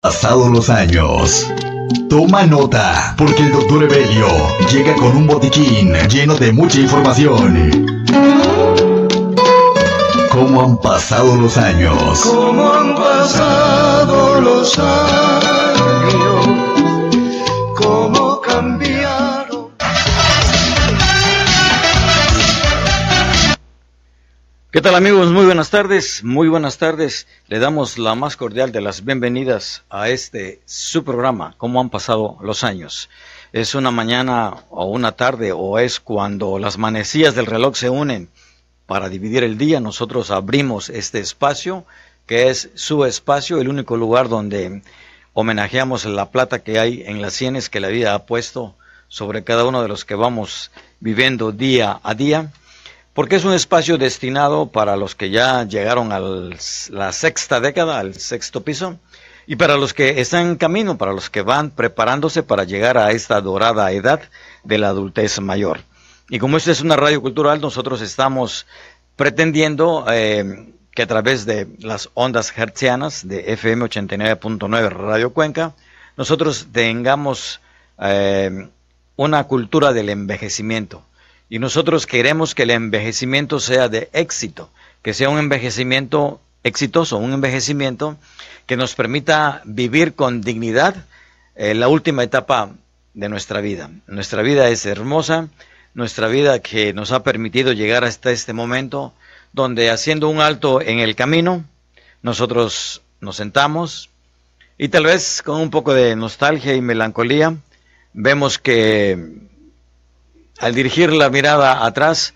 Pasados los años. Toma nota, porque el doctor Evelio llega con un botiquín lleno de mucha información. ¿Cómo han pasado los años? ¿Cómo han pasado los años? ¿Qué tal amigos? Muy buenas tardes, muy buenas tardes. Le damos la más cordial de las bienvenidas a este su programa, ¿Cómo han pasado los años? Es una mañana o una tarde o es cuando las manecillas del reloj se unen para dividir el día, nosotros abrimos este espacio, que es su espacio, el único lugar donde homenajeamos la plata que hay en las sienes que la vida ha puesto sobre cada uno de los que vamos viviendo día a día, porque es un espacio destinado para los que ya llegaron a la sexta década, al sexto piso, y para los que están en camino, para los que van preparándose para llegar a esta dorada edad de la adultez mayor. Y como esta es una radio cultural, nosotros estamos pretendiendo eh, que a través de las ondas hertzianas de FM 89.9 Radio Cuenca, nosotros tengamos eh, una cultura del envejecimiento. Y nosotros queremos que el envejecimiento sea de éxito, que sea un envejecimiento exitoso, un envejecimiento que nos permita vivir con dignidad eh, la última etapa de nuestra vida. Nuestra vida es hermosa, nuestra vida que nos ha permitido llegar hasta este momento donde haciendo un alto en el camino, nosotros nos sentamos y tal vez con un poco de nostalgia y melancolía, vemos que al dirigir la mirada atrás,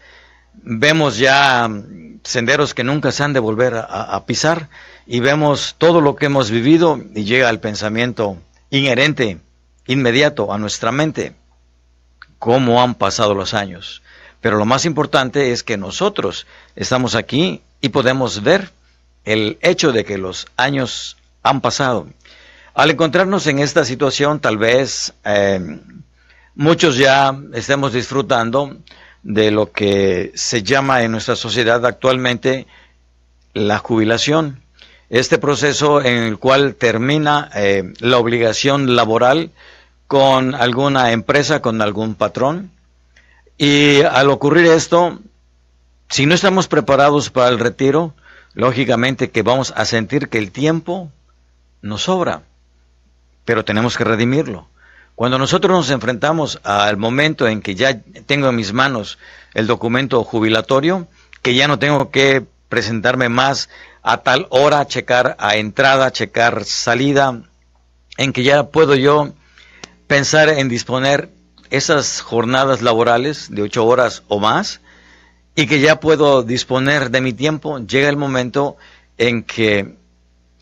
vemos ya senderos que nunca se han de volver a, pisar y vemos todo lo que hemos vivido y llega el pensamiento inherente, inmediato a nuestra mente cómo han pasado los años. Pero lo más importante es que nosotros estamos aquí y podemos ver el hecho de que los años han pasado. Al encontrarnos en esta situación, tal vez eh, muchos ya estemos disfrutando de lo que se llama en nuestra sociedad actualmente la jubilación. Este proceso en el cual termina eh, la obligación laboral con alguna empresa, con algún patrón. Y al ocurrir esto, si no estamos preparados para el retiro, lógicamente que vamos a sentir que el tiempo nos sobra, pero tenemos que redimirlo. Cuando nosotros nos enfrentamos al momento en que ya tengo en mis manos el documento jubilatorio, que ya no tengo que presentarme más a tal hora, checar a entrada, checar salida, en que ya puedo yo pensar en disponer esas jornadas laborales de ocho horas o más y que ya puedo disponer de mi tiempo, llega el momento en que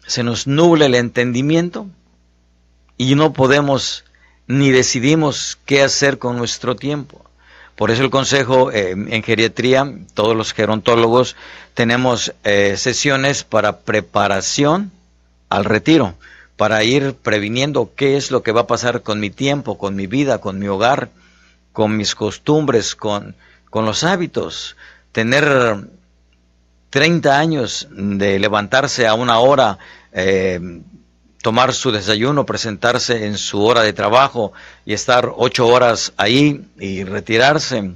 se nos nuble el entendimiento y no podemos ni decidimos qué hacer con nuestro tiempo. Por eso el consejo eh, en geriatría, todos los gerontólogos tenemos eh, sesiones para preparación al retiro para ir previniendo qué es lo que va a pasar con mi tiempo, con mi vida, con mi hogar, con mis costumbres, con, con los hábitos. Tener 30 años de levantarse a una hora, eh, tomar su desayuno, presentarse en su hora de trabajo y estar ocho horas ahí y retirarse.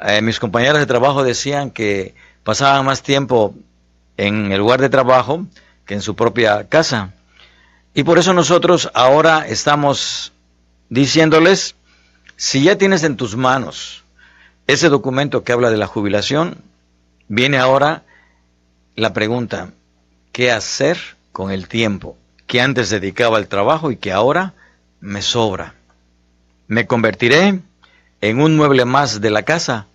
Eh, mis compañeros de trabajo decían que pasaban más tiempo en el lugar de trabajo que en su propia casa. Y por eso nosotros ahora estamos diciéndoles, si ya tienes en tus manos ese documento que habla de la jubilación, viene ahora la pregunta, ¿qué hacer con el tiempo que antes dedicaba al trabajo y que ahora me sobra? ¿Me convertiré en un mueble más de la casa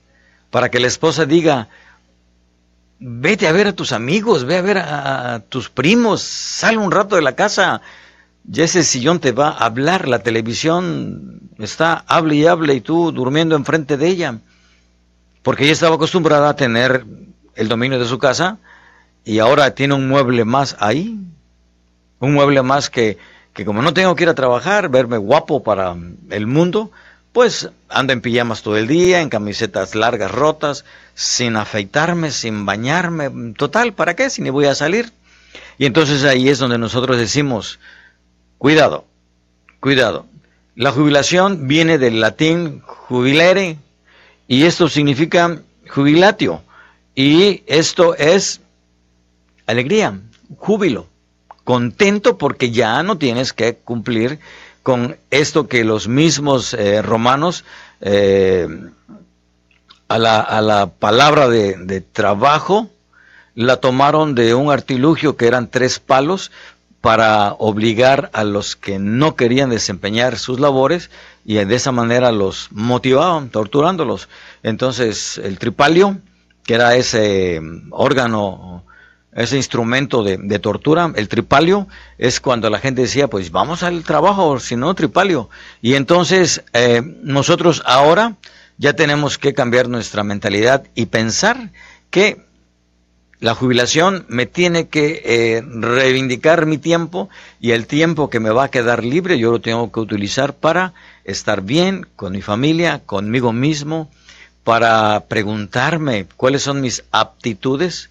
para que la esposa diga, vete a ver a tus amigos, ve a ver a, tus primos, sal un rato de la casa, ya ese sillón te va a hablar, la televisión está, hable y hable y tú durmiendo enfrente de ella, porque ella estaba acostumbrada a tener el dominio de su casa y ahora tiene un mueble más ahí, un mueble más que, que como no tengo que ir a trabajar, verme guapo para el mundo, pues ando en pijamas todo el día, en camisetas largas rotas, sin afeitarme, sin bañarme. Total, ¿para qué? Si ni voy a salir. Y entonces ahí es donde nosotros decimos, Cuidado, cuidado. La jubilación viene del latín jubilere y esto significa jubilatio y esto es alegría, júbilo, contento porque ya no tienes que cumplir con esto que los mismos eh, romanos eh, a, la, a, la, palabra de, de trabajo la tomaron de un artilugio que eran tres palos para obligar a los que no querían desempeñar sus labores y de esa manera los motivaban, torturándolos. Entonces el tripalio, que era ese órgano, ese instrumento de, tortura, el tripalio, es cuando la gente decía, pues vamos al trabajo, si no, tripalio. Y entonces eh, nosotros ahora ya tenemos que cambiar nuestra mentalidad y pensar que la jubilación me tiene que eh, reivindicar mi tiempo y el tiempo que me va a quedar libre yo lo tengo que utilizar para estar bien con mi familia, conmigo mismo, para preguntarme cuáles son mis aptitudes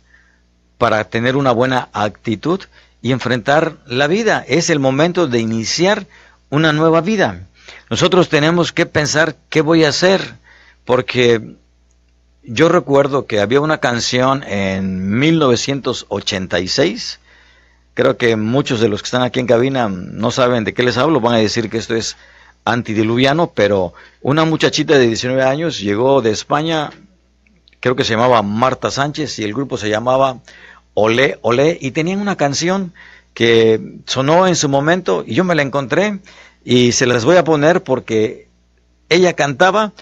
para tener una buena actitud y enfrentar la vida. Es el momento de iniciar una nueva vida. Nosotros tenemos que pensar qué voy a hacer, porque yo recuerdo que había una canción en 1986. Creo que muchos de los que están aquí en cabina no saben de qué les hablo, van a decir que esto es antidiluviano, pero una muchachita de 19 años llegó de España, creo que se llamaba Marta Sánchez y el grupo se llamaba Olé, Olé, y tenían una canción que sonó en su momento y yo me la encontré y se las voy a poner porque ella cantaba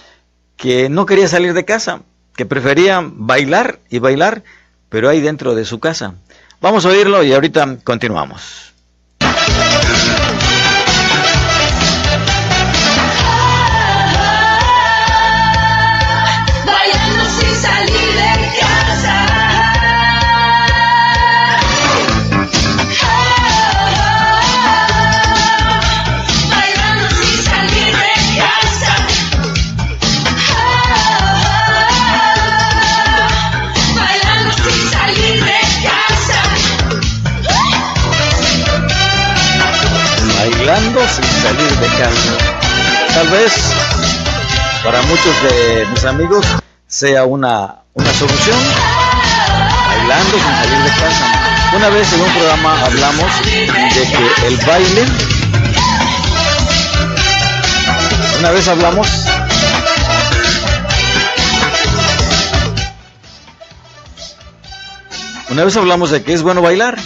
que no quería salir de casa, que preferían bailar y bailar, pero ahí dentro de su casa. Vamos a oírlo y ahorita continuamos. Tal vez para muchos de mis amigos sea una, una solución, bailando sin salir de casa. Una vez en un programa hablamos de que el baile, una vez hablamos Una vez hablamos de que es bueno bailar.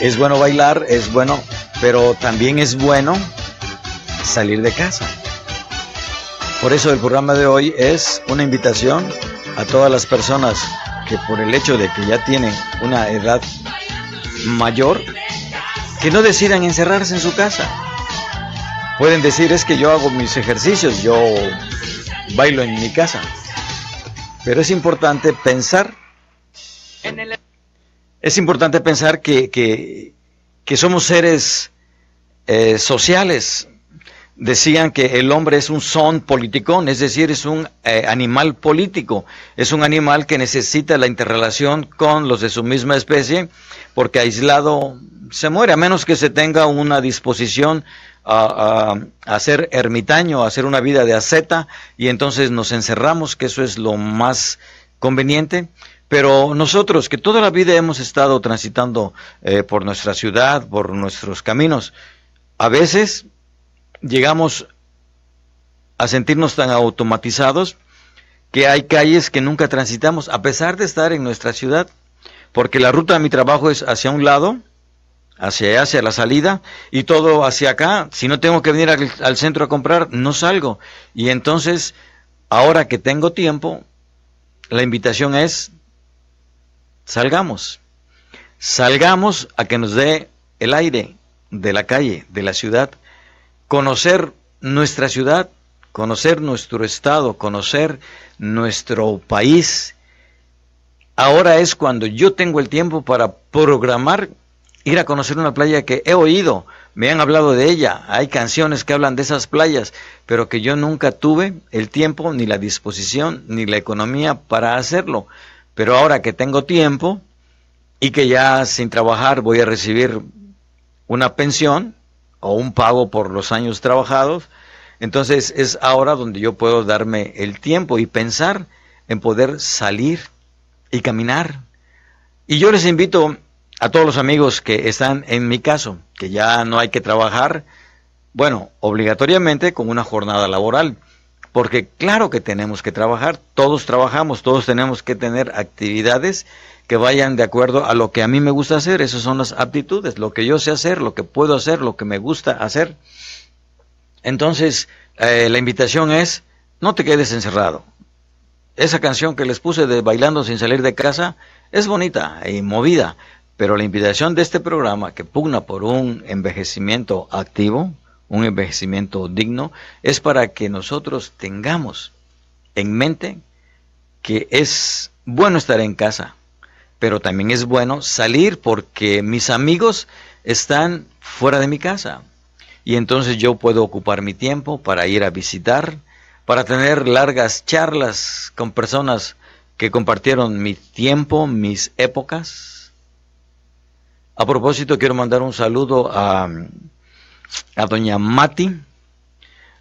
Es bueno bailar, es bueno pero también es bueno salir de casa. Por eso el programa de hoy es una invitación a todas las personas que por el hecho de que ya tienen una edad mayor, que no decidan encerrarse en su casa. Pueden decir es que yo hago mis ejercicios, yo bailo en mi casa. Pero es importante pensar, es importante pensar que, que, que somos seres eh, sociales. Decían que el hombre es un son politicón, es decir, es un eh, animal político, es un animal que necesita la interrelación con los de su misma especie, porque aislado se muere, a menos que se tenga una disposición a, a, ser ermitaño, a hacer una vida de asceta, y entonces nos encerramos, que eso es lo más conveniente. Pero nosotros, que toda la vida hemos estado transitando eh, por nuestra ciudad, por nuestros caminos, a veces llegamos a sentirnos tan automatizados que hay calles que nunca transitamos, a pesar de estar en nuestra ciudad, porque la ruta de mi trabajo es hacia un lado, hacia allá, hacia la salida, y todo hacia acá. Si no tengo que venir al, al centro a comprar, no salgo. Y entonces, ahora que tengo tiempo, la invitación es salgamos. Salgamos a que nos dé el aire de la calle, de la ciudad, conocer nuestra ciudad, conocer nuestro estado, conocer nuestro país. Ahora es cuando yo tengo el tiempo para programar ir a conocer una playa que he oído, me han hablado de ella, hay canciones que hablan de esas playas, pero que yo nunca tuve el tiempo, ni la disposición, ni la economía para hacerlo. Pero ahora que tengo tiempo y que ya sin trabajar voy a recibir una pensión o un pago por los años trabajados. Entonces es ahora donde yo puedo darme el tiempo y pensar en poder salir y caminar. Y yo les invito a todos los amigos que están en mi caso, que ya no hay que trabajar, bueno, obligatoriamente con una jornada laboral, porque claro que tenemos que trabajar, todos trabajamos, todos tenemos que tener actividades que vayan de acuerdo a lo que a mí me gusta hacer, esas son las aptitudes, lo que yo sé hacer, lo que puedo hacer, lo que me gusta hacer. Entonces, eh, la invitación es, no te quedes encerrado. Esa canción que les puse de Bailando sin salir de casa es bonita y movida, pero la invitación de este programa que pugna por un envejecimiento activo, un envejecimiento digno, es para que nosotros tengamos en mente que es bueno estar en casa, pero también es bueno salir porque mis amigos están fuera de mi casa. Y entonces yo puedo ocupar mi tiempo para ir a visitar, para tener largas charlas con personas que compartieron mi tiempo, mis épocas. A propósito, quiero mandar un saludo a, a doña Mati,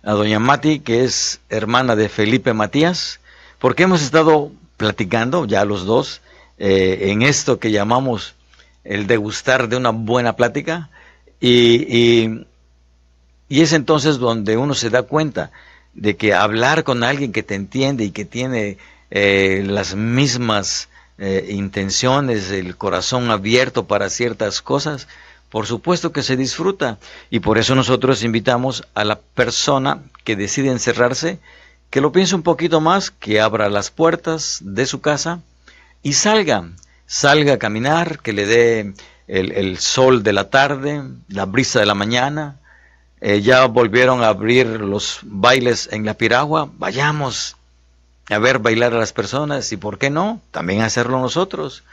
a doña Mati, que es hermana de Felipe Matías, porque hemos estado platicando ya los dos eh, en esto que llamamos el degustar de una buena plática y, y, es entonces donde uno se da cuenta de que hablar con alguien que te entiende y que tiene eh, las mismas eh, intenciones, el corazón abierto para ciertas cosas, por supuesto que se disfruta y por eso nosotros invitamos a la persona que decide encerrarse que lo piense un poquito más, que abra las puertas de su casa y salga, salga a caminar, que le dé el, sol de la tarde, la brisa de la mañana. Eh, ya volvieron a abrir los bailes en la piragua, vayamos a ver bailar a las personas y, ¿por qué no? También hacerlo nosotros.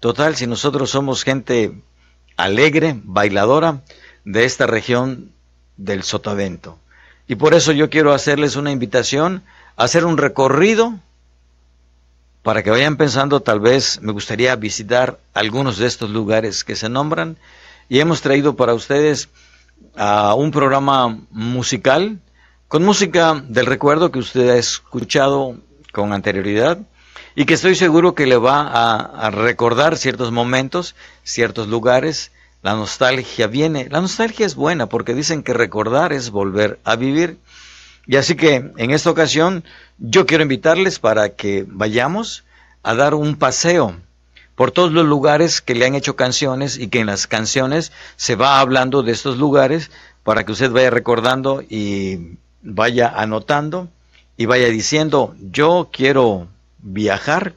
Total, si nosotros somos gente alegre, bailadora de esta región del Sotavento. Y por eso yo quiero hacerles una invitación a hacer un recorrido para que vayan pensando, tal vez me gustaría visitar algunos de estos lugares que se nombran. Y hemos traído para ustedes a un programa musical con música del recuerdo que usted ha escuchado con anterioridad y que estoy seguro que le va a, a, recordar ciertos momentos, ciertos lugares. La nostalgia viene. La nostalgia es buena porque dicen que recordar es volver a vivir. Y así que en esta ocasión yo quiero invitarles para que vayamos a dar un paseo por todos los lugares que le han hecho canciones y que en las canciones se va hablando de estos lugares para que usted vaya recordando y vaya anotando y vaya diciendo, yo quiero viajar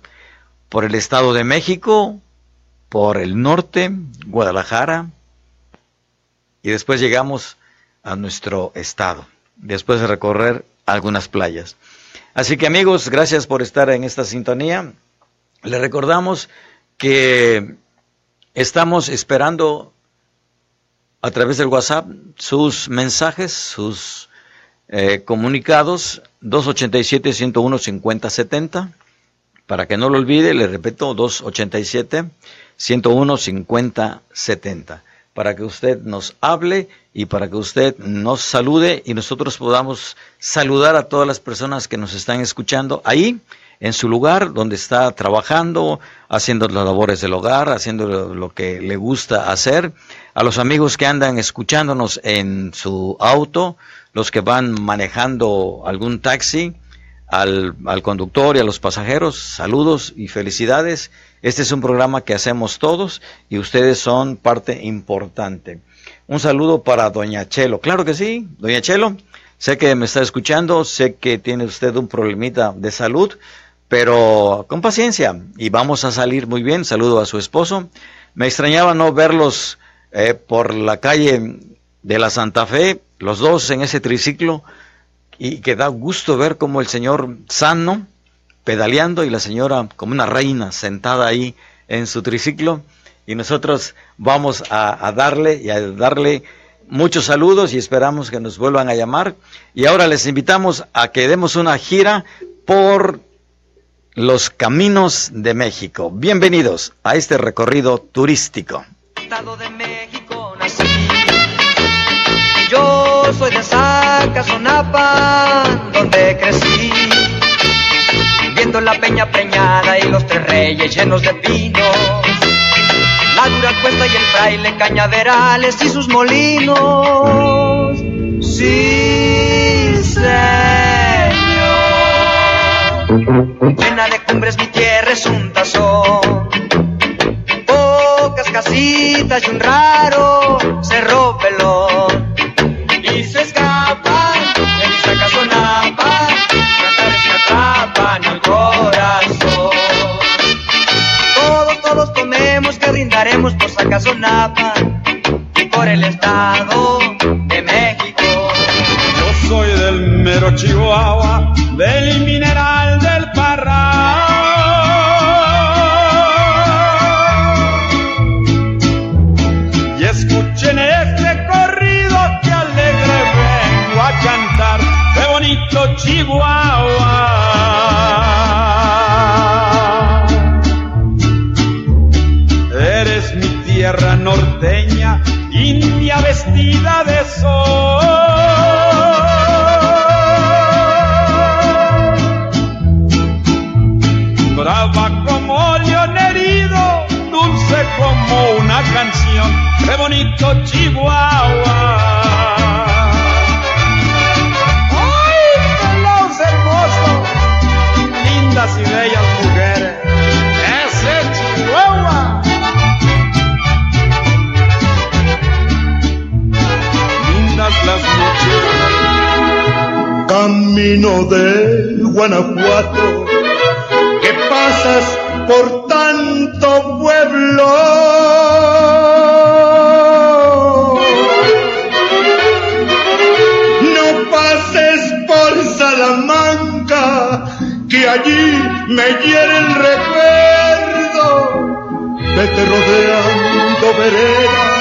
por el Estado de México, por el norte, Guadalajara, y después llegamos a nuestro estado después de recorrer algunas playas. Así que amigos, gracias por estar en esta sintonía. Le recordamos que estamos esperando a través del WhatsApp sus mensajes, sus eh, comunicados 287-101-5070. Para que no lo olvide, le repito, 287-101-5070 para que usted nos hable y para que usted nos salude y nosotros podamos saludar a todas las personas que nos están escuchando ahí en su lugar donde está trabajando, haciendo las labores del hogar, haciendo lo que le gusta hacer, a los amigos que andan escuchándonos en su auto, los que van manejando algún taxi, al, al conductor y a los pasajeros, saludos y felicidades este es un programa que hacemos todos y ustedes son parte importante. Un saludo para Doña Chelo. Claro que sí, Doña Chelo. Sé que me está escuchando, sé que tiene usted un problemita de salud, pero con paciencia y vamos a salir muy bien. Saludo a su esposo. Me extrañaba no verlos eh, por la calle de la Santa Fe, los dos en ese triciclo, y que da gusto ver como el señor sano, pedaleando y la señora como una reina sentada ahí en su triciclo y nosotros vamos a, darle y a darle muchos saludos y esperamos que nos vuelvan a llamar y ahora les invitamos a que demos una gira por los caminos de México. Bienvenidos a este recorrido turístico. Estado de México, nací. Casonapa, donde crecí, viendo la peña preñada y los tres llenos de vino, la dura cuesta y el fraile cañaverales y sus molinos. Sí, señor. Llena de cumbres mi tierra es un tazón. Pocas casitas y un raro cerro pelón. Brindaremos por Sacazonapa y por el Estado de México. Yo soy del mero Chihuahua, del mineral del Parral. Y escuchen este corrido que alegre vengo a cantar, qué bonito Chihuahua. Chihuahua. ¡Ay, pelos hermosos! Lindas y bellas mujeres, ese Chihuahua. Lindas las noches. Camino de Guanajuato, que pasas por me hiere el recuerdo. Vete rodeando veredas,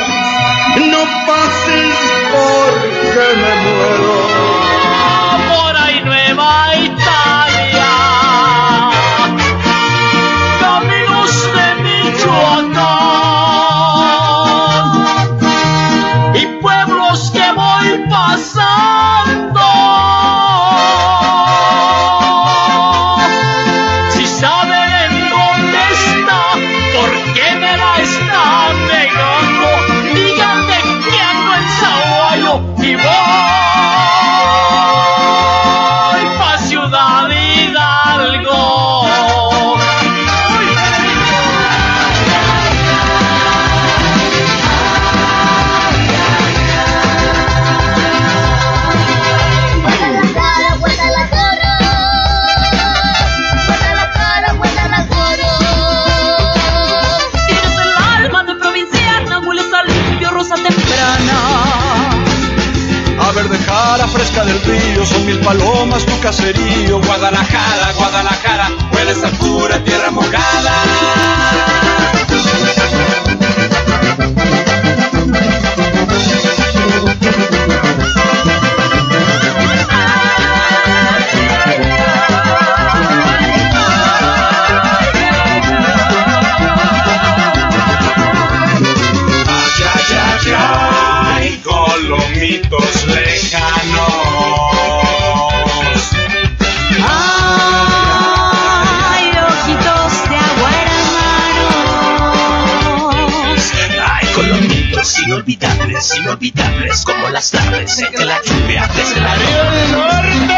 inolvidables, inolvidables como las tardes en que la lluvia desde la del norte!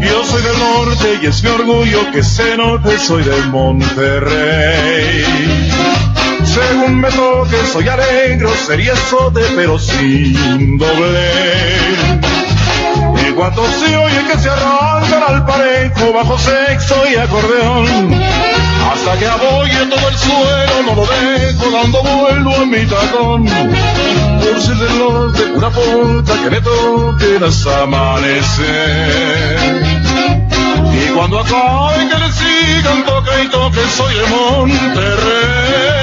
Yo soy del norte y es mi orgullo que se note, soy del Monterrey. Según me toque, soy alegre, sería sote, pero sin doble. Cuando se oye que se arrancan al parejo bajo sexo y acordeón, hasta que abogue todo el suelo, no lo dejo dando vuelo a mi tacón. Por ser del norte, una puta que me toque las amanecer. Y cuando acabe que le sigan toque y toque, soy de Monterrey.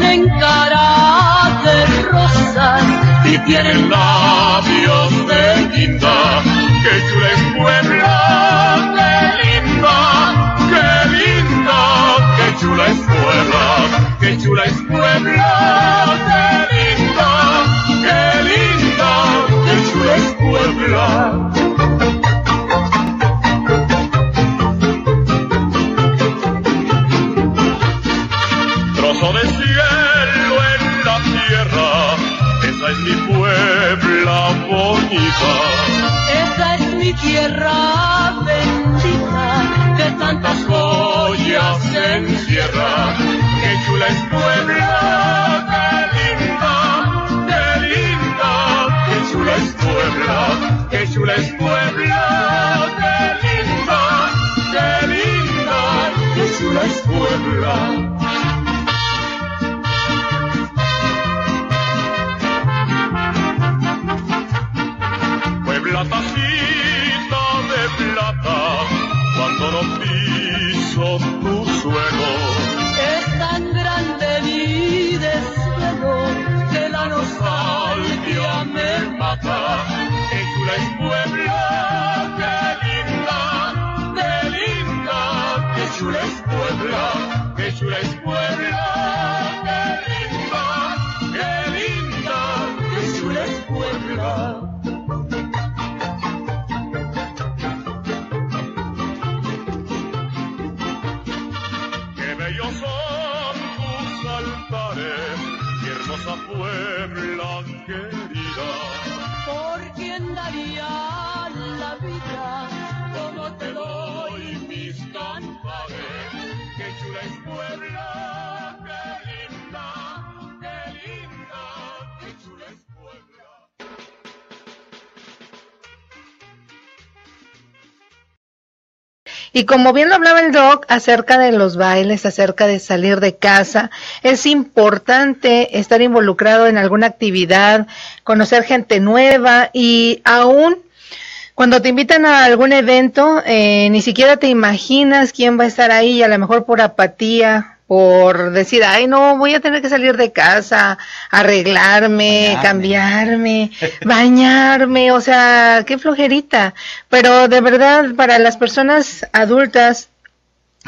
Tienen cara de rosas y y tiene labios de guinda. ¡Qué chula es Puebla! ¡Qué linda! ¡Qué linda! ¡Qué chula es Puebla! ¡Qué chula es Puebla! ¡Qué linda! ¡Qué linda! ¡Qué chula es Puebla! Cielo en la tierra, esa es mi Puebla bonita. Esa es mi tierra bendita que Tantas joyas encierra, qué chula es Puebla, qué linda, qué linda, qué chula es Puebla, qué chula es Puebla, qué linda, qué linda, qué chula es Puebla. Puebla tacita de plata, cuando no piso tu suelo. es tan grande mi desvelo que la nostalgia me mata. Es Puebla, qué linda, qué linda, qué chula es Puebla, qué chula es Puebla, quién Y como bien lo hablaba el doc acerca de los bailes, acerca de salir de casa, es importante estar involucrado en alguna actividad, conocer gente nueva y aún cuando te invitan a algún evento, eh, ni siquiera te imaginas quién va a estar ahí, a lo mejor por apatía, por decir, ay, no, voy a tener que salir de casa, arreglarme, Bañarme. cambiarme, bañarme, o sea, qué flojerita. Pero de verdad, para las personas adultas,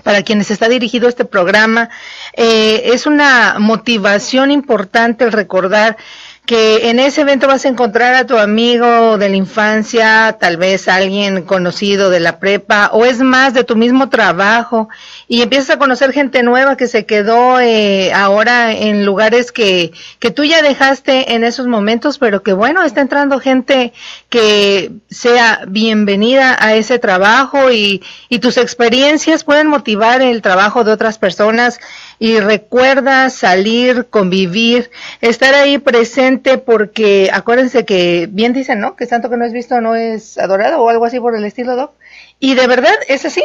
para quienes está dirigido este programa, eh, es una motivación importante el recordar que en ese evento vas a encontrar a tu amigo de la infancia, tal vez alguien conocido de la prepa, o es más de tu mismo trabajo, y empiezas a conocer gente nueva que se quedó eh, ahora en lugares que, que tú ya dejaste en esos momentos, pero que bueno, está entrando gente que sea bienvenida a ese trabajo y, y tus experiencias pueden motivar el trabajo de otras personas y recuerda salir, convivir, estar ahí presente porque acuérdense que bien dicen, ¿no? Que tanto que no es visto no es adorado o algo así por el estilo, Doc. Y de verdad es así.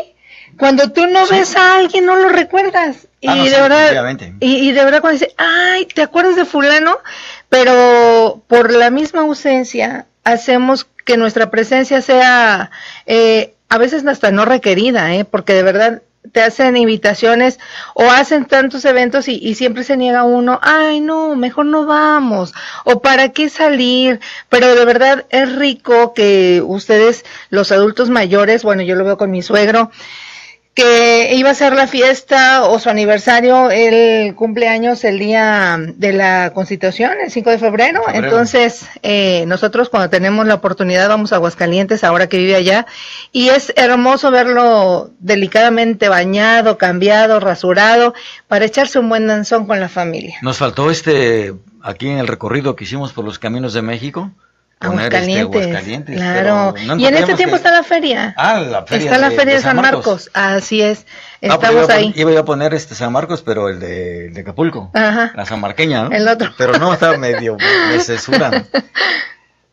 Cuando tú no ves a alguien no lo recuerdas. Y Ah, no, de sí, verdad, y, y de verdad cuando dice, ay, ¿te acuerdas de fulano? Pero por la misma ausencia hacemos que nuestra presencia sea eh, a veces hasta no requerida, ¿eh? porque de verdad te hacen invitaciones o hacen tantos eventos y, y siempre se niega uno, ay no, mejor no vamos, o para qué salir, pero de verdad es rico que ustedes, los adultos mayores, bueno, yo lo veo con mi suegro, que iba a ser la fiesta o su aniversario, el cumpleaños el día de la Constitución, el 5 de febrero. Febrero. Entonces, eh, nosotros cuando tenemos la oportunidad vamos a Aguascalientes, ahora que vive allá, y es hermoso verlo delicadamente bañado, cambiado, rasurado, para echarse un buen danzón con la familia. Nos faltó este, aquí en el recorrido que hicimos por los caminos de México, poner este Aguascalientes, Aguascalientes. claro. no y en este tiempo que- está la feria. Ah, la feria está la de- feria de San San Marcos. Marcos. Así es. Estamos ahí. iba a poner este San Marcos, pero el de, el de Acapulco. Ajá. La San Marqueña, ¿no? El otro. Pero no, estaba medio, me censuran.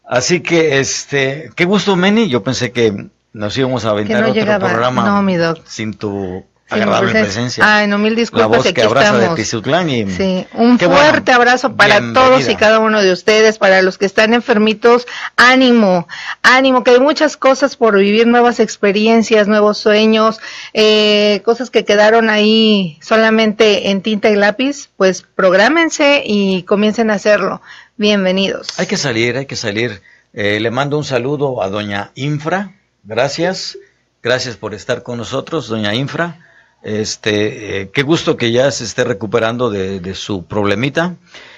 Así que, este, qué gusto, Meni. Yo pensé que nos íbamos a aventar no otro llegaba. programa No, mi doc. sin tu agradable presencia. presencia. Ay, no, mil La disculpas. voz y que abraza de. Tizutlán y Sí, un bueno. fuerte abrazo para Bienvenida. todos y cada uno de ustedes, para los que están enfermitos, ánimo, ánimo, que hay muchas cosas por vivir, nuevas experiencias, nuevos sueños, eh, cosas que quedaron ahí solamente en tinta y lápiz, pues prográmense y comiencen a hacerlo. bienvenidos. Hay que salir, hay que salir. Eh, le mando un saludo a doña Infra, gracias, gracias por estar con nosotros, doña Infra. Este, eh, qué gusto que ya se esté recuperando de, de su problemita.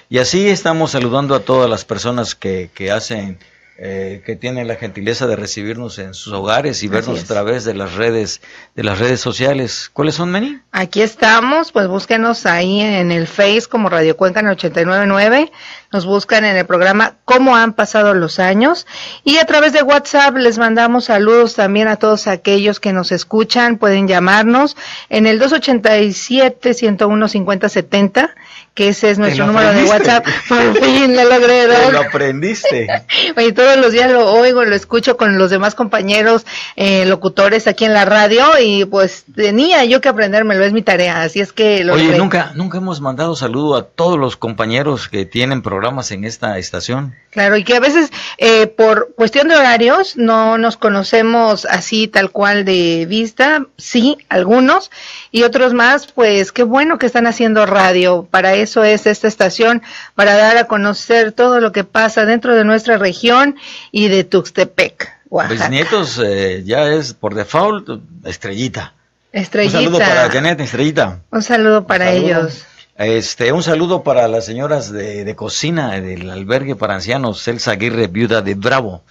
Y así estamos saludando a todas las personas que, que hacen eh, que tienen la gentileza de recibirnos en sus hogares y vernos a través de las redes de las redes sociales. ¿Cuáles son, Meni? Aquí estamos, pues búsquenos ahí en el Face como Radio Cuenca en 899, nos buscan en el programa Cómo han pasado los años y a través de WhatsApp les mandamos saludos también a todos aquellos que nos escuchan, pueden llamarnos en el 287 101 5070, que ese es nuestro número de. WhatsApp. Por fin lo logré. Te lo aprendiste. Oye, todos los días lo oigo, lo escucho con los demás compañeros eh, locutores aquí en la radio y pues tenía yo que aprendérmelo, es mi tarea, así es que lo Oye, logré. nunca, nunca hemos mandado saludo a todos los compañeros que tienen programas en esta estación. Claro, y que a veces eh, por cuestión de horarios no nos conocemos así tal cual de vista, sí, algunos, y otros más, pues qué bueno que están haciendo radio, para eso es esta estación, para dar a conocer todo lo que pasa dentro de nuestra región y de Tuxtepec, Oaxaca. Bisnietos eh, ya es por default estrellita. Estrellita. Un saludo para Janet Estrellita. Un saludo para Un saludo. ellos. Este, un saludo para las señoras de, de cocina del albergue para ancianos, Celsa Aguirre, viuda de Bravo.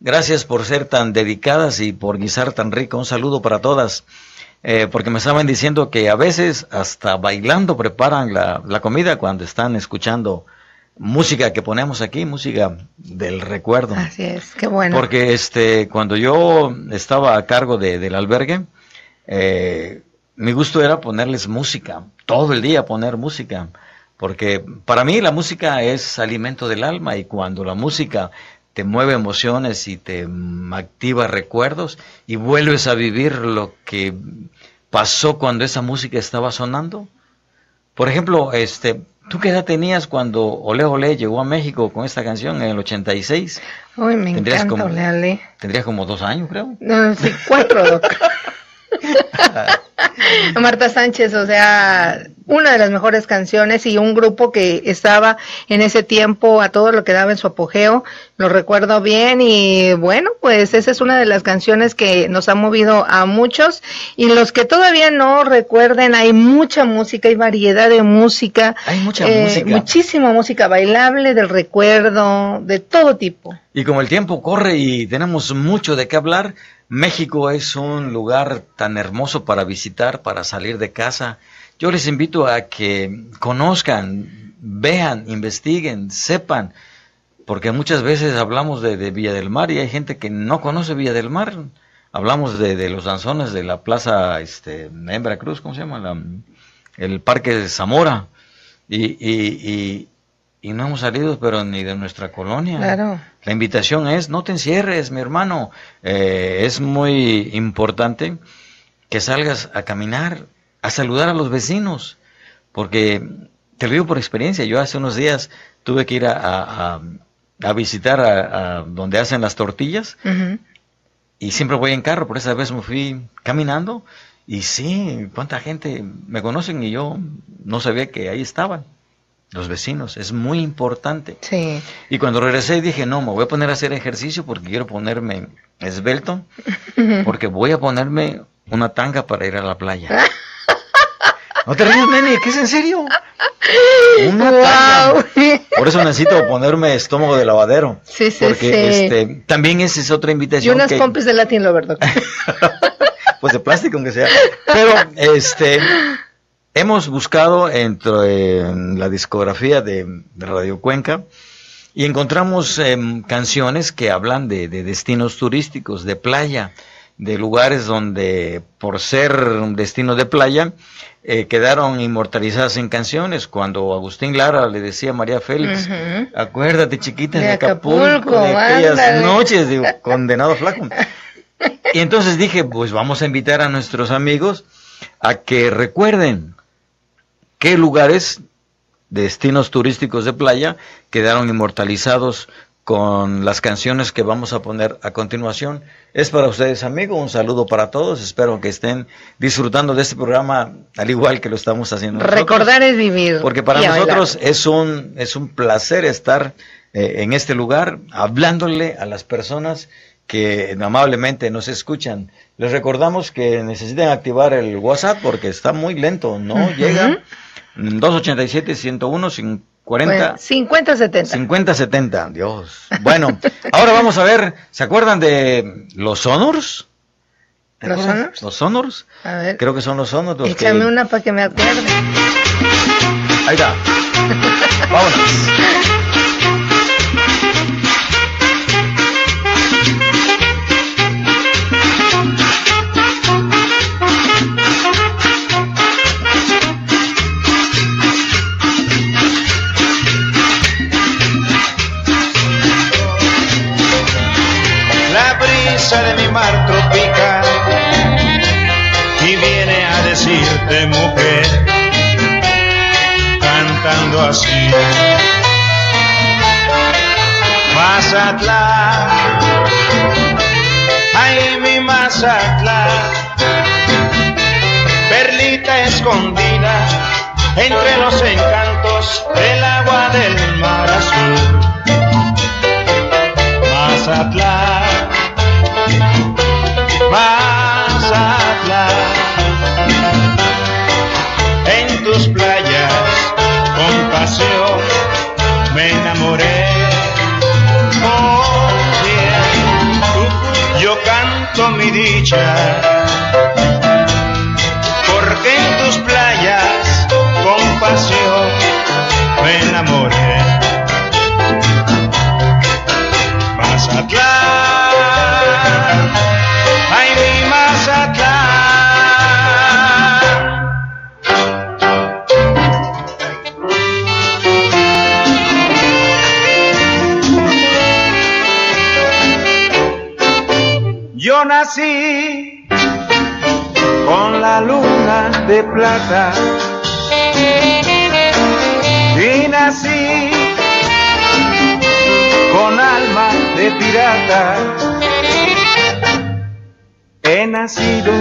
Gracias por ser tan dedicadas y por guisar tan rico. Un saludo para todas. Eh, porque me estaban diciendo que a veces hasta bailando preparan la, la comida cuando están escuchando música que ponemos aquí, música del recuerdo. Así es, qué bueno. Porque este, cuando yo estaba a cargo de- del albergue, eh, mi gusto era ponerles música, todo el día poner música, porque para mí la música es alimento del alma y cuando la música te mueve emociones y te activa recuerdos y vuelves a vivir lo que pasó cuando esa música estaba sonando. Por ejemplo, este, ¿tú qué edad tenías cuando Ole Ole llegó a México con esta canción en el 86? Uy, me Tendrías encanta, como- ole. Tendrías como dos años, creo. No, sí, cuatro, doc. Marta Sánchez, o sea, una de las mejores canciones y un grupo que estaba en ese tiempo a todo lo que daba en su apogeo, lo recuerdo bien y bueno, pues esa es una de las canciones que nos ha movido a muchos y los que todavía no recuerden, hay mucha música, hay variedad de música, Hay mucha eh, música. muchísima música bailable, del recuerdo, de todo tipo. Y como el tiempo corre y tenemos mucho de qué hablar, México es un lugar tan hermoso para visitar, para salir de casa. Yo les invito a que conozcan, vean, investiguen, sepan, porque muchas veces hablamos de, Villa del Mar y hay gente que no conoce Villa del Mar. Hablamos de, de los danzones de la plaza este, en Veracruz, ¿cómo se llama? La- el Parque de Zamora. Y, y, y, y no hemos salido, pero ni de nuestra colonia. Claro. La invitación es, no te encierres, mi hermano. Eh, es muy importante que salgas a caminar, a saludar a los vecinos, porque te lo digo por experiencia. Yo hace unos días tuve que ir a, a- visitar a, a donde hacen las tortillas y siempre voy en carro, por esa vez me fui caminando y sí, cuánta gente me conocen y yo no sabía que ahí estaban los vecinos, es muy importante. Sí. Y cuando regresé dije, no, me voy a poner a hacer ejercicio porque quiero ponerme esbelto, porque voy a ponerme una tanga para ir a la playa. No te rías, nene, ¿qué es en serio? Una tanga. Guau. Por eso necesito ponerme estómago de lavadero. Sí, sí, porque sí. este, también esa es otra Y invitación. unas que- pompis de Latin Lover, doctor. pues de plástico aunque sea. Pero este hemos buscado entre en la discografía de, de Radio Cuenca y encontramos em, canciones que hablan de, de destinos turísticos, de playa, de lugares donde por ser un destino de playa eh, quedaron inmortalizadas en canciones. Cuando Agustín Lara le decía a María Félix, acuérdate chiquita de, De Acapulco, Acapulco, de aquellas ándale. noches, digo, condenado flaco. Y entonces dije, pues vamos a invitar a nuestros amigos a que recuerden qué lugares, destinos turísticos de playa, quedaron inmortalizados con las canciones que vamos a poner a continuación. Es para ustedes, amigos, un saludo para todos. Espero que estén disfrutando de este programa al igual que lo estamos haciendo. nosotros. Recordar es vivir. Porque para nosotros bailar. es un, es un placer estar eh, en este lugar hablándole a las personas que amablemente nos escuchan. Les recordamos que necesitan activar el WhatsApp porque está muy lento, no llega. 287 101 40 Bueno, 50, 70. 50 70, Dios. Bueno, ahora vamos a ver, ¿se acuerdan de los Honors? ¿Te ¿Los? Honors? Los Honors. A ver, Creo que son los Honors los que échame una para que me acuerde. Ahí está. Vámonos. Mazatlán, ay mi Mazatlán, perlita escondida entre los encantos del agua del mar azul. Mazatlán, Mazatlán, en tus playas con pasión dicha, plata y nací con alma de pirata. He nacido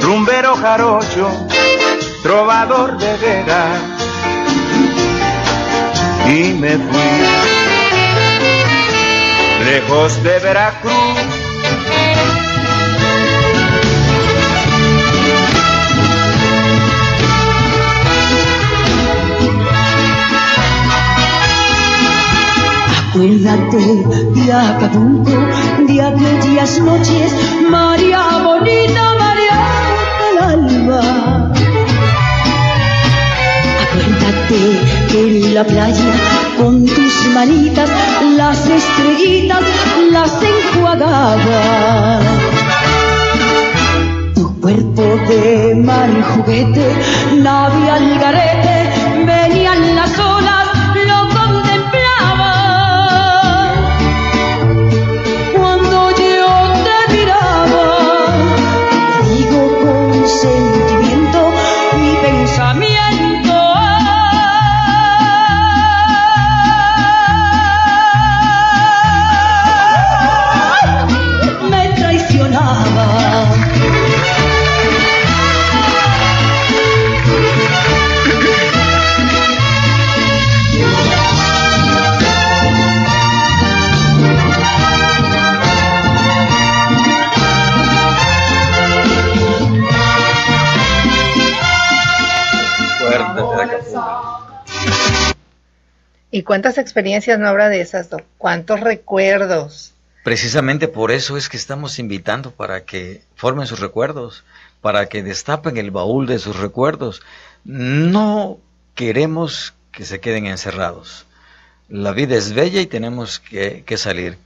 rumbero jarocho, trovador de guerra, y me fui lejos de Veracruz. Acuérdate de Acapulco, de aquellas noches, María bonita, María del alma. Acuérdate que en la playa, con tus manitas, las estrellitas las enjuagaba. Tu cuerpo de mar juguete, nave al garete, cuántas experiencias no habrá de esas, Doc? ¿Cuántos recuerdos? Precisamente por eso es que estamos invitando para que formen sus recuerdos, para que destapen el baúl de sus recuerdos. No queremos que se queden encerrados. La vida es bella y tenemos que, salir.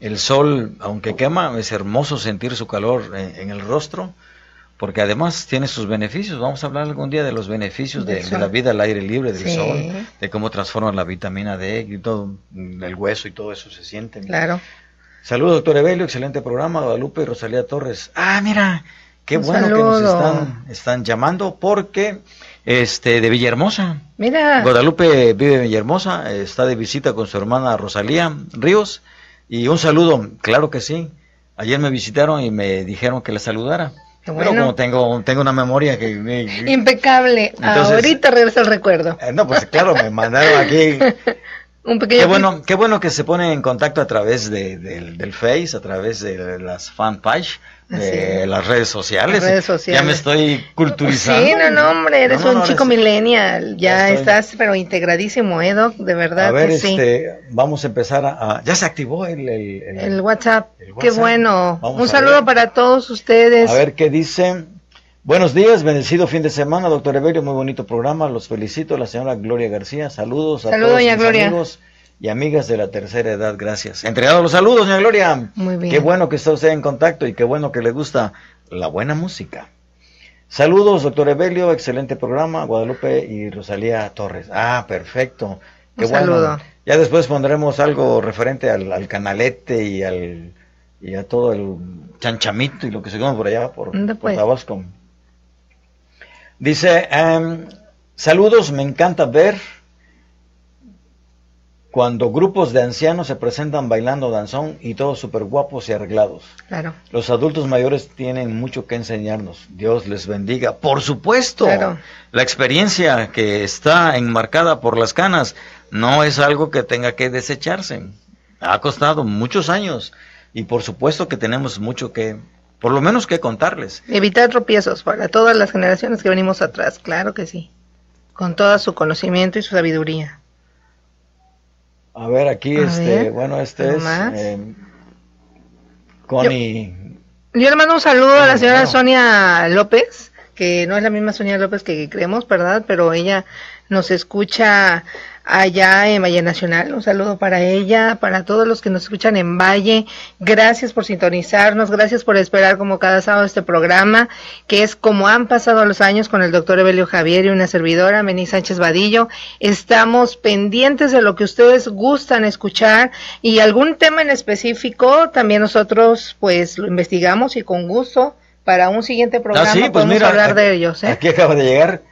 El sol, aunque quema, es hermoso sentir su calor en el rostro, porque además tiene sus beneficios. Vamos a hablar algún día de los beneficios de, la vida al aire libre, del Sí. sol, de cómo transforma la vitamina D y todo, el hueso y todo eso se siente. Claro. Saludos, doctor Evelio, excelente programa, Guadalupe y Rosalía Torres. Ah, mira, Qué Un bueno que nos están, están llamando porque este de Villahermosa. Mira, Guadalupe vive en Villahermosa, está de visita con su hermana Rosalía Ríos. Y un saludo, claro que sí. Ayer me visitaron y me dijeron que le saludara. Pero bueno. como tengo, tengo una memoria que... me- impecable. Entonces- Ahorita regresa el recuerdo. Eh, no, pues claro, me mandaron aquí Un pequeño Qué bueno, qué bueno que se pone en contacto a través de, del- del Face, a través de las fanpage, de las redes sociales. Las redes sociales. Ya me estoy culturizando. Sí, no, no, hombre, eres No, no, un chico eres- millennial, ya, estoy. estás pero integradísimo, ¿eh, Doc? De verdad A ver, que sí. este, vamos a empezar a, ya se activó el, el- el- El WhatsApp, qué bueno. Vamos Un saludo ver. para todos ustedes. a ver qué dice. Buenos días, bendecido fin de semana, doctor Evelio, muy bonito programa, los felicito, la señora Gloria García, saludos a todos mis Gloria. amigos y amigas de la tercera edad, gracias. Entregados los saludos, doña Gloria. Muy bien. Qué bueno que está usted en contacto y qué bueno que le gusta la buena música. Saludos, doctor Evelio, excelente programa, Guadalupe y Rosalía Torres. Ah, perfecto. Qué Un bueno. saludo. Ya después pondremos algo referente al, al canalete y al y a todo el chanchamito y lo que se come por allá, por, por pues. Tabasco. Dice, em, saludos, me encanta ver cuando grupos de ancianos se presentan bailando danzón y todos súper guapos y arreglados. Claro, Los adultos mayores tienen mucho que enseñarnos. Dios les bendiga. Por supuesto, Claro. la experiencia que está enmarcada por las canas no es algo que tenga que desecharse. Ha costado muchos años y por supuesto que tenemos mucho que, por lo menos que contarles. evitar tropiezos para todas las generaciones que venimos atrás, claro que sí. Con todo su conocimiento y su sabiduría. A ver, aquí, A este, ver, bueno, este ¿algo es eh, Connie. Yo le mando un saludo a la señora. Sonia López, que no es la misma Sonia López que creemos, ¿verdad? Pero ella nos escucha allá en Valle Nacional. Un saludo para ella, para todos los que nos escuchan en Valle. Gracias por sintonizarnos, gracias por esperar como cada sábado este programa, que es como han pasado los años con el doctor Evelio Javier y una servidora, Mení Sánchez Vadillo. Estamos pendientes de lo que ustedes gustan escuchar y algún tema en específico, también nosotros pues lo investigamos y con gusto para un siguiente programa Ah, sí, pues podemos mira, hablar de ellos. ¿eh? Aquí acaba de llegar.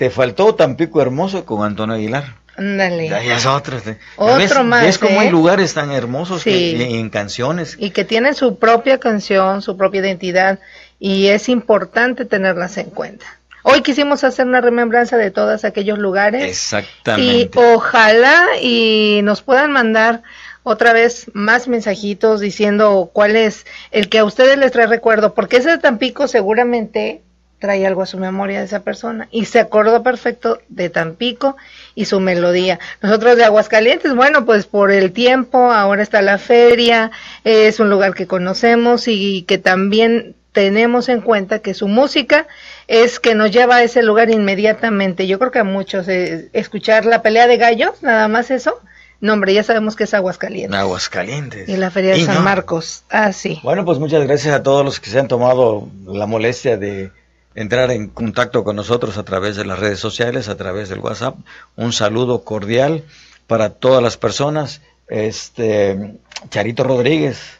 Te faltó Tampico Hermoso con Antonio Aguilar. Ándale. Ya, es otro. este. Otro ¿Ves, más, ¿Ves cómo ¿eh? hay lugares tan hermosos que- Sí. y en canciones? y que tienen su propia canción, su propia identidad y es importante tenerlas en cuenta. Hoy quisimos hacer una remembranza de todos aquellos lugares y Exactamente. ojalá y nos puedan mandar otra vez más mensajitos diciendo cuál es el que a ustedes les trae recuerdo, porque ese de Tampico seguramente trae algo a su memoria de esa persona y se acordó perfecto de Tampico y su melodía. Nosotros de Aguascalientes, bueno, pues por el tiempo, ahora está la feria, es un lugar que conocemos y que también tenemos en cuenta que su música es que nos lleva a ese lugar inmediatamente. Yo creo que a muchos eh, escuchar la pelea de gallos, nada más eso, no hombre, ya sabemos que es Aguascalientes. Aguascalientes. Y la feria de San no. Marcos. Ah, sí. Bueno, pues muchas gracias a todos los que se han tomado la molestia de entrar en contacto con nosotros a través de las redes sociales, a través del WhatsApp. Un saludo cordial para todas las personas. Este Charito Rodríguez,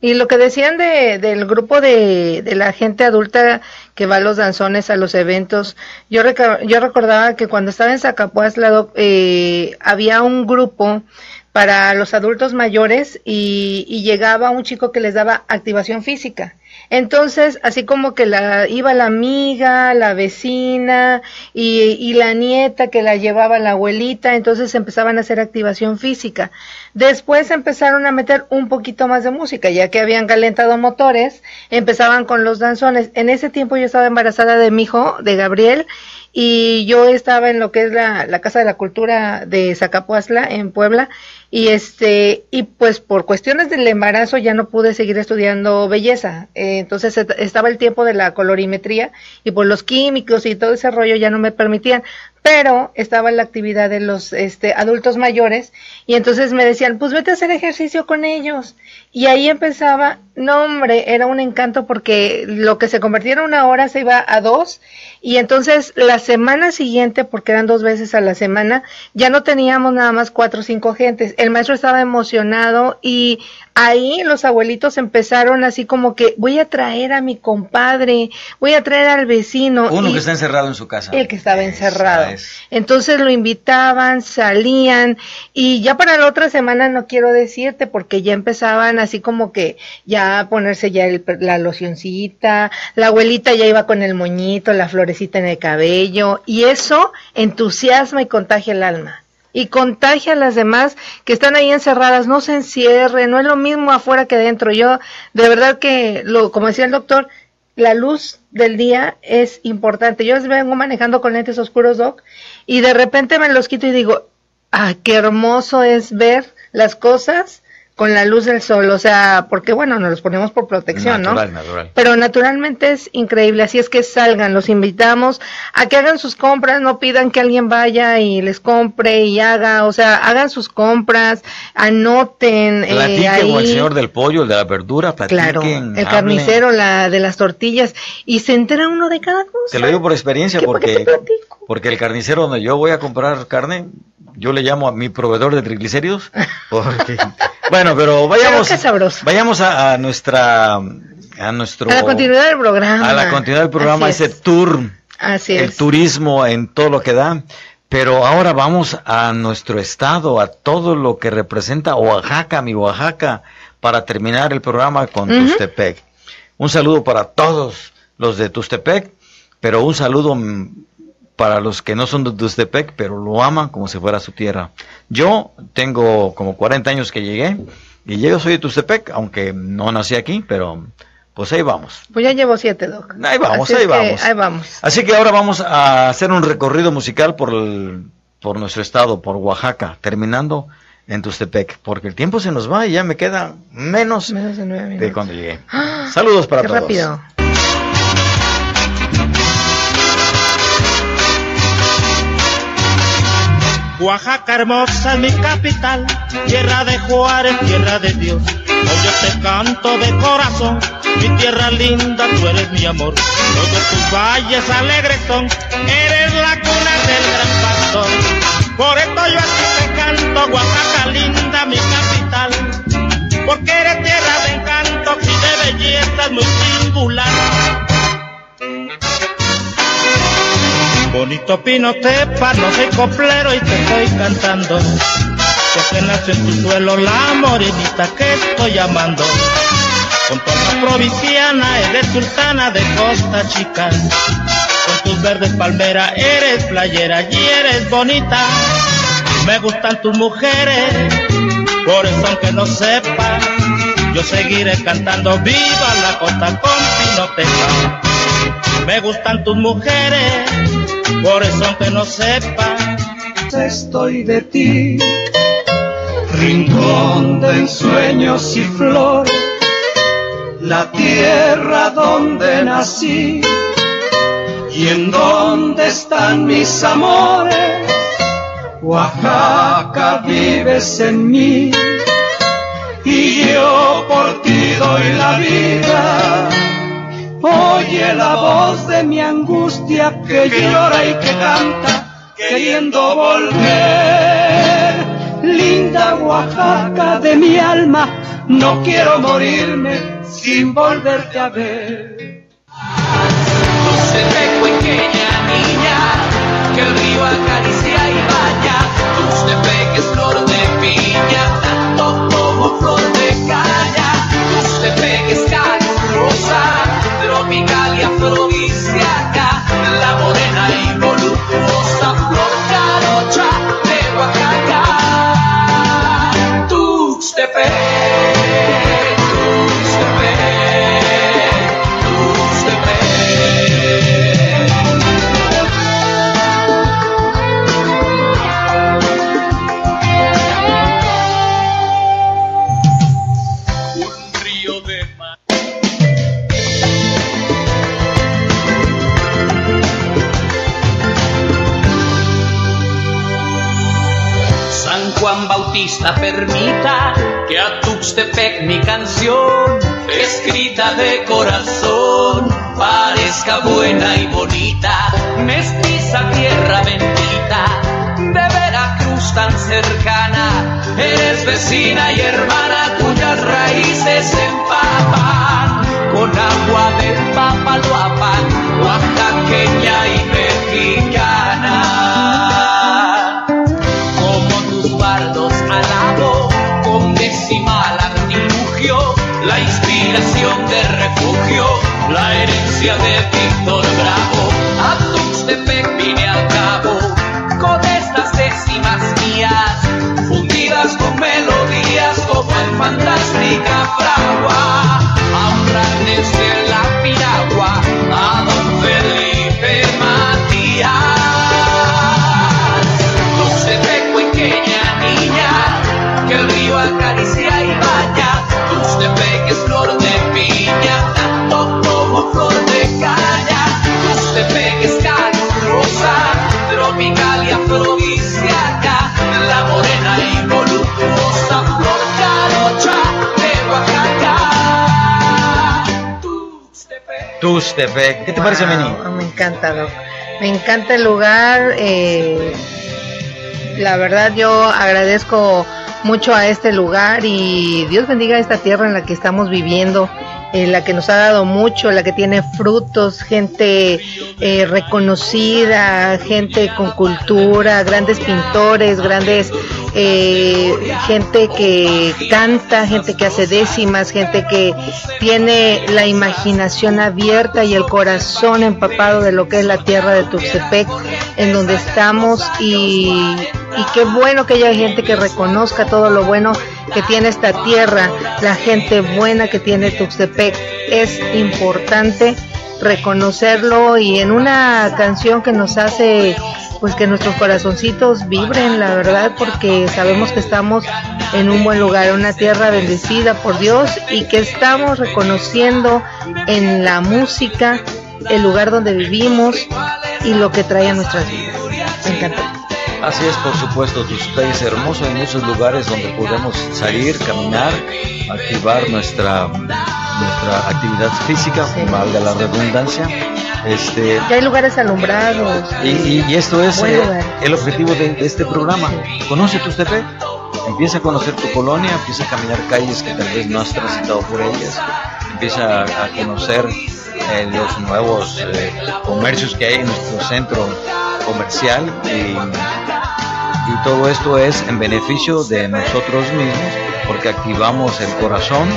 Y lo que decían de, del grupo de, de la gente adulta que va a los danzones, a los eventos, yo, reca- yo recordaba que cuando estaba en Zacapuazla doc, eh, había un grupo para los adultos mayores y, y llegaba un chico que les daba activación física. Entonces, así como que la, iba la amiga, la vecina y, y la nieta que la llevaba la abuelita, entonces empezaban a hacer activación física. Después empezaron a meter un poquito más de música, ya que habían calentado motores, empezaban con los danzones. En ese tiempo yo estaba embarazada de mi hijo, de Gabriel, y yo estaba en lo que es la, la Casa de la Cultura de Zacapuazla, en Puebla, y este, y pues por cuestiones del embarazo ya no pude seguir estudiando belleza. Eh, entonces et- estaba el tiempo de la colorimetría y por los químicos y todo ese rollo ya no me permitían. Pero estaba la actividad de los este, adultos mayores y entonces me decían, pues vete a hacer ejercicio con ellos. Y ahí empezaba No, hombre, era un encanto porque lo que se convertía en una hora se iba a dos y entonces la semana siguiente, porque eran dos veces a la semana, ya no teníamos nada más cuatro o cinco gentes. El maestro estaba emocionado y ahí los abuelitos empezaron así como que voy a traer a mi compadre, voy a traer al vecino. Uno y que está encerrado en su casa. el que estaba encerrado. Es. Entonces lo invitaban, salían y ya para la otra semana no quiero decirte porque ya empezaban así como que ya ponerse ya el- la locioncita, la abuelita ya iba con el moñito, la florecita en el cabello y eso entusiasma y contagia el alma. Y contagia a las demás que están ahí encerradas, no se encierren, no es lo mismo afuera que dentro. Yo, de verdad que, lo, como decía el doctor, la luz del día es importante. Yo vengo manejando con lentes oscuros, Doc, y de repente me los quito y digo, ah, qué hermoso es ver las cosas con la luz del sol, o sea, porque bueno, nos los ponemos por protección, Natural, ¿no? natural. Pero naturalmente es increíble, así es que salgan, los invitamos a que hagan sus compras, no pidan que alguien vaya y les compre y haga, o sea, hagan sus compras, anoten eh, Platiquen ahí. con el señor del pollo, el de la verdura, platiquen. Claro, el carnicero, la de las tortillas, y se entera uno de cada cosa. Te lo digo por experiencia, ¿Qué- por qué porque, porque el carnicero donde yo voy a comprar carne, yo le llamo a mi proveedor de triglicéridos, porque, bueno, pero vayamos, Pero vayamos a, a nuestra, a nuestro, A la continuidad del programa. a la continuidad del programa, Así ese es. tour, Así el es. turismo en todo lo que da. Pero ahora vamos a nuestro estado, a todo lo que representa Oaxaca, mi Oaxaca, para terminar el programa con Ujú. Tustepec. Un saludo para todos los de Tustepec, pero un saludo para los que no son de Tustepec, pero lo aman como si fuera su tierra. Yo tengo como 40 años que llegué, y yo soy de Tustepec, aunque no nací aquí, pero pues ahí vamos. Pues ya llevo siete, Doc. Ahí vamos, ahí que vamos. Ahí vamos. Así que ahora vamos a hacer un recorrido musical por, el- por nuestro estado, por Oaxaca, terminando en Tustepec, porque el tiempo se nos va y ya me queda menos Menos de nueve de cuando llegué. Saludos para Qué todos. rápido. Oaxaca hermosa es mi capital, tierra de Juárez, tierra de Dios. Hoy yo te canto de corazón, mi tierra linda, tú eres mi amor. Todos tus valles alegres son, eres la cuna del gran pastor. Por esto yo a ti te canto, Oaxaca linda, mi capital. Porque eres tierra de encanto y de belleza muy singular. Bonito pino tepa, no soy coplero y te estoy cantando. Que nació en tu suelo la morenita que estoy amando. Con toda provinciana, eres sultana de Costa Chica. Con tus verdes palmeras, eres playera y eres bonita. Me gustan tus mujeres, por eso aunque no sepa, yo seguiré cantando viva la costa con pinotepa. Me gustan tus mujeres, por eso aunque no sepa, estoy de ti, rincón de ensueños y flores, la tierra donde nací y en donde están mis amores. Oaxaca vives en mí y yo por ti doy la vida. Oye la voz de mi angustia que llora y que canta, queriendo volver. Linda Oaxaca de mi alma, no quiero morirme sin volverte a ver. Tuxtepec, pequeña niña, que el río acaricia y vaya. Tuxtepec es flor de piña, y afrodisíaca, la morena y voluptuosa flor carocha de Oaxaca. Tuxtepec, Bautista permita que a Tuxtepec mi canción escrita de corazón, parezca buena y bonita, mestiza tierra bendita, de Veracruz tan cercana, eres vecina y hermana cuyas raíces empapan con agua del Papaloapan, oaxaqueña y mexicana. De refugio, la herencia de Víctor Bravo. A Tuxtepec vine al cabo, con estas décimas mías, fundidas con melodías como en fantástica fragua. A honrar desde la piragua a don Felipe Matías. Tuxtepec, pequeña niña, que el río acaricia y baña. Tuxtepec es flor de piña, tanto como flor de caña. Tuxtepec es calurosa, tropical y afrodisíaca, la morena y voluptuosa flor carocha de Oaxaca. Tuxtepec. ¿Qué te parece, Meni? Me encanta, Doc. Me encanta el lugar. eh, la verdad, yo agradezco mucho a este lugar y Dios bendiga esta tierra en la que estamos viviendo, en la que nos ha dado mucho, la que tiene frutos, gente eh, reconocida, gente con cultura, grandes pintores, grandes eh, gente que canta, gente que hace décimas, gente que tiene la imaginación abierta y el corazón empapado de lo que es la tierra de Tuxtepec, en donde estamos y, y qué bueno que haya gente que reconozca todo lo bueno que tiene esta tierra, la gente buena que tiene Tuxtepec. Es importante reconocerlo y en una canción que nos hace pues que nuestros corazoncitos vibren, la verdad, porque sabemos que estamos en un buen lugar, una tierra bendecida por Dios y que estamos reconociendo en la música el lugar donde vivimos y lo que trae a nuestras vidas. Me encanta. Así es, por supuesto, Tuxtepec es hermoso. Hay muchos lugares donde podemos salir, caminar, activar nuestra, nuestra actividad física, valga la redundancia. Este, Ya hay lugares alumbrados. y, y- y esto es eh, el objetivo de, de este programa. Conoce Tuxtepec, empieza a conocer tu colonia, empieza a caminar calles que tal vez no has transitado por ellas, empieza a, a conocer eh, los nuevos eh, comercios que hay en nuestro centro comercial y todo esto es en beneficio de nosotros mismos porque activamos el corazón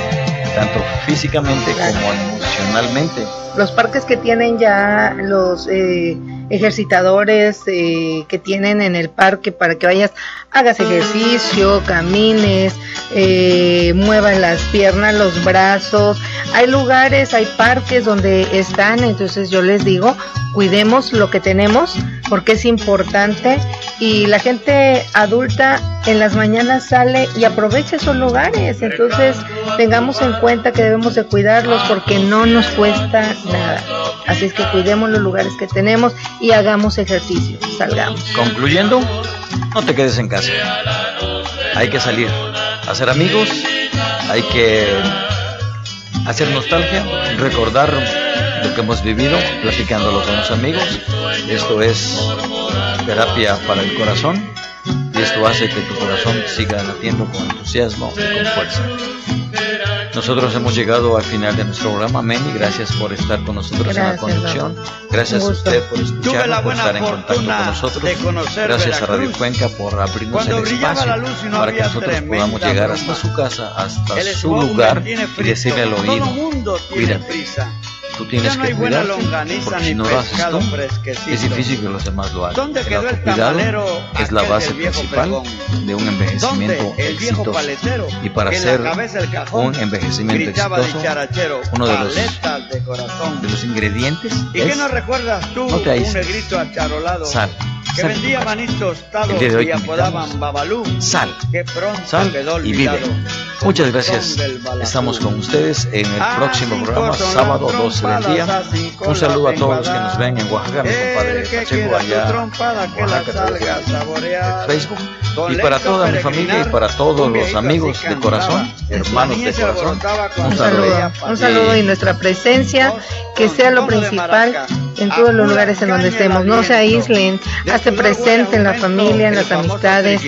tanto físicamente como emocionalmente. los parques que tienen ya los eh, ejercitadores eh, que tienen en el parque para que vayas, hagas ejercicio, camines, eh, muevas las piernas, los brazos. Hay lugares, hay parques donde están, entonces yo les digo, cuidemos lo que tenemos porque es importante y la gente adulta en las mañanas sale y aprovecha esos lugares, entonces tengamos en cuenta que debemos de cuidarlos porque no nos cuesta nada. Así es que cuidemos los lugares que tenemos y hagamos ejercicio, salgamos. Concluyendo, no te quedes en casa. Hay que salir, hacer amigos, hay que hacer nostalgia, recordar lo que hemos vivido, platicándolo con los amigos. Esto es terapia para el corazón y esto hace que tu corazón siga latiendo con entusiasmo y con fuerza. Nosotros hemos llegado al final de nuestro programa. Meni, gracias por estar con nosotros en la. Raúl. Gracias a usted por escucharnos, por estar en contacto con nosotros. Gracias a Radio. Cuenca por abrirnos Cuando el espacio la luz y no para que nosotros podamos llegar hasta su casa, hasta su lugar y decirle al todo oído, mundo tiene cuídate. Tú tienes no que cuidarte, porque si no lo haces tú, es difícil que los demás lo hagan. ¿Dónde El quedó el tamalero es la base principal pregón? de un envejecimiento ¿Dónde el exitoso. paletero Y para hacer un envejecimiento de exitoso, charachero, uno de los, de de los ingredientes ¿Y qué es no recuerdas tú, no te aísles. Sal. Que vendía maní tostado El día de hoy y apodaban. Babalú? Sal. Que pronto Sal quedó y vive. Muchas gracias. Estamos con ustedes en el próximo programa, sábado 12 del día. Un saludo a todos los que nos ven en Oaxaca, mi compadre Pacheco allá en Oaxaca Facebook. Y para toda mi familia y para todos los amigos de corazón, hermanos de corazón, un saludo. Un saludo y nuestra presencia, que sea lo principal en todos los lugares en donde estemos. No se aíslen, hazte presente en la familia, en las amistades.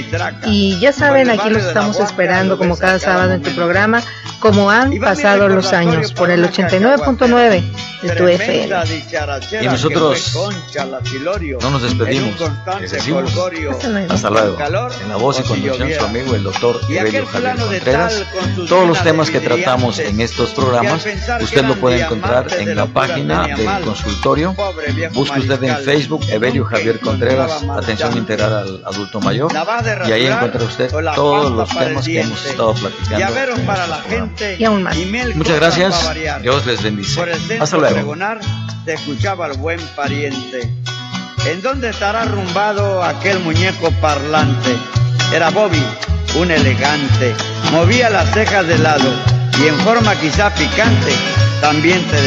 Y ya saben, aquí los estamos esperando como cada sábado en tu programa, como han pasado los años, por el 89.9 de tu FM. Y nosotros no nos despedimos, les decimos hasta luego. En la voz y conducción su amigo el doctor Evelio Javier Contreras. Todos los temas que tratamos en estos programas, usted lo puede encontrar en la página del consultorio. Busque usted en Facebook Evelio Javier Contreras, atención integral al adulto mayor, y ahí encuentra usted todos los temas que hemos estado platicando. Y aún más. Muchas gracias. Dios les bendice. Hasta luego. Te escuchaba el buen pariente. ¿En dónde estará arrumbado aquel muñeco parlante? Era Bobby, un elegante. Movía las cejas de lado y en forma quizá picante también te